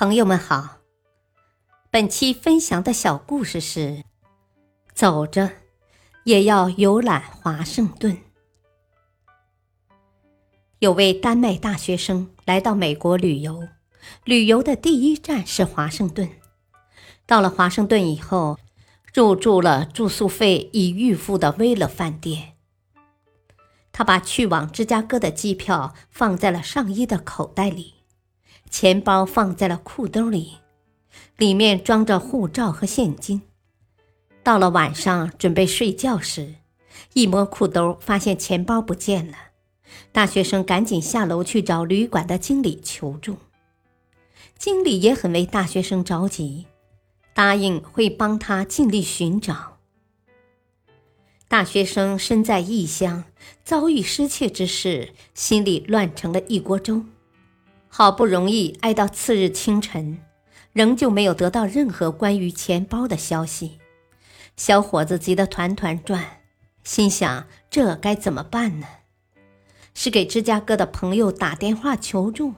朋友们好，本期分享的小故事是：走着也要游览华盛顿。有位丹麦大学生来到美国旅游，旅游的第一站是华盛顿。到了华盛顿以后，入住了住宿费已预付的威勒饭店。他把去往芝加哥的机票放在了上衣的口袋里。钱包放在了裤兜里，里面装着护照和现金。到了晚上准备睡觉时，一摸裤兜，发现钱包不见了。大学生赶紧下楼去找旅馆的经理求助。经理也很为大学生着急，答应会帮他尽力寻找。大学生身在异乡，遭遇失窃之事，心里乱成了一锅粥。好不容易挨到次日清晨，仍旧没有得到任何关于钱包的消息。小伙子急得团团转，心想：这该怎么办呢？是给芝加哥的朋友打电话求助，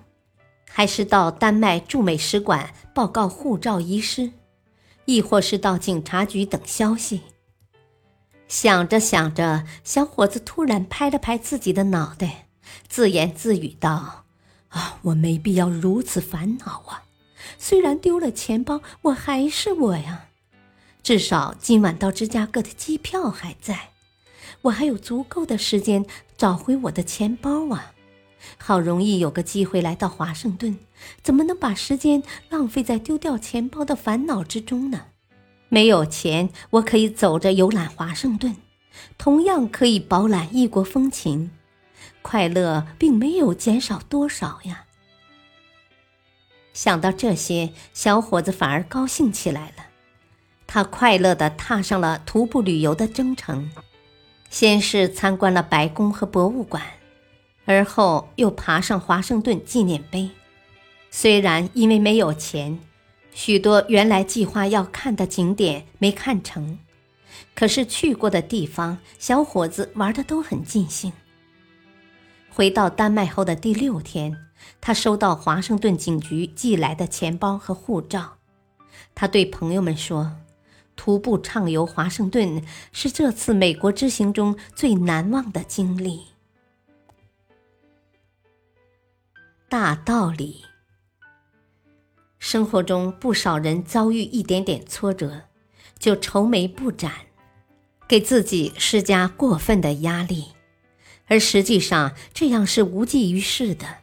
还是到丹麦驻美使馆报告护照遗失，亦或是到警察局等消息？想着想着，小伙子突然拍了拍自己的脑袋，自言自语道。啊，我没必要如此烦恼啊！虽然丢了钱包，我还是我呀。至少今晚到芝加哥的机票还在，我还有足够的时间找回我的钱包啊！好容易有个机会来到华盛顿，怎么能把时间浪费在丢掉钱包的烦恼之中呢？没有钱，我可以走着游览华盛顿，同样可以饱览异国风情。快乐并没有减少多少呀。想到这些，小伙子反而高兴起来了。他快乐地踏上了徒步旅游的征程，先是参观了白宫和博物馆，而后又爬上华盛顿纪念碑。虽然因为没有钱，许多原来计划要看的景点没看成，可是去过的地方，小伙子玩的都很尽兴。回到丹麦后的第六天，他收到华盛顿警局寄来的钱包和护照。他对朋友们说：“徒步畅游华盛顿是这次美国之行中最难忘的经历。”大道理，生活中不少人遭遇一点点挫折，就愁眉不展，给自己施加过分的压力。而实际上，这样是无济于事的，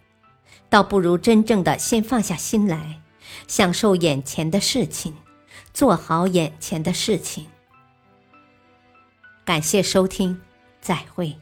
倒不如真正的先放下心来，享受眼前的事情，做好眼前的事情。感谢收听，再会。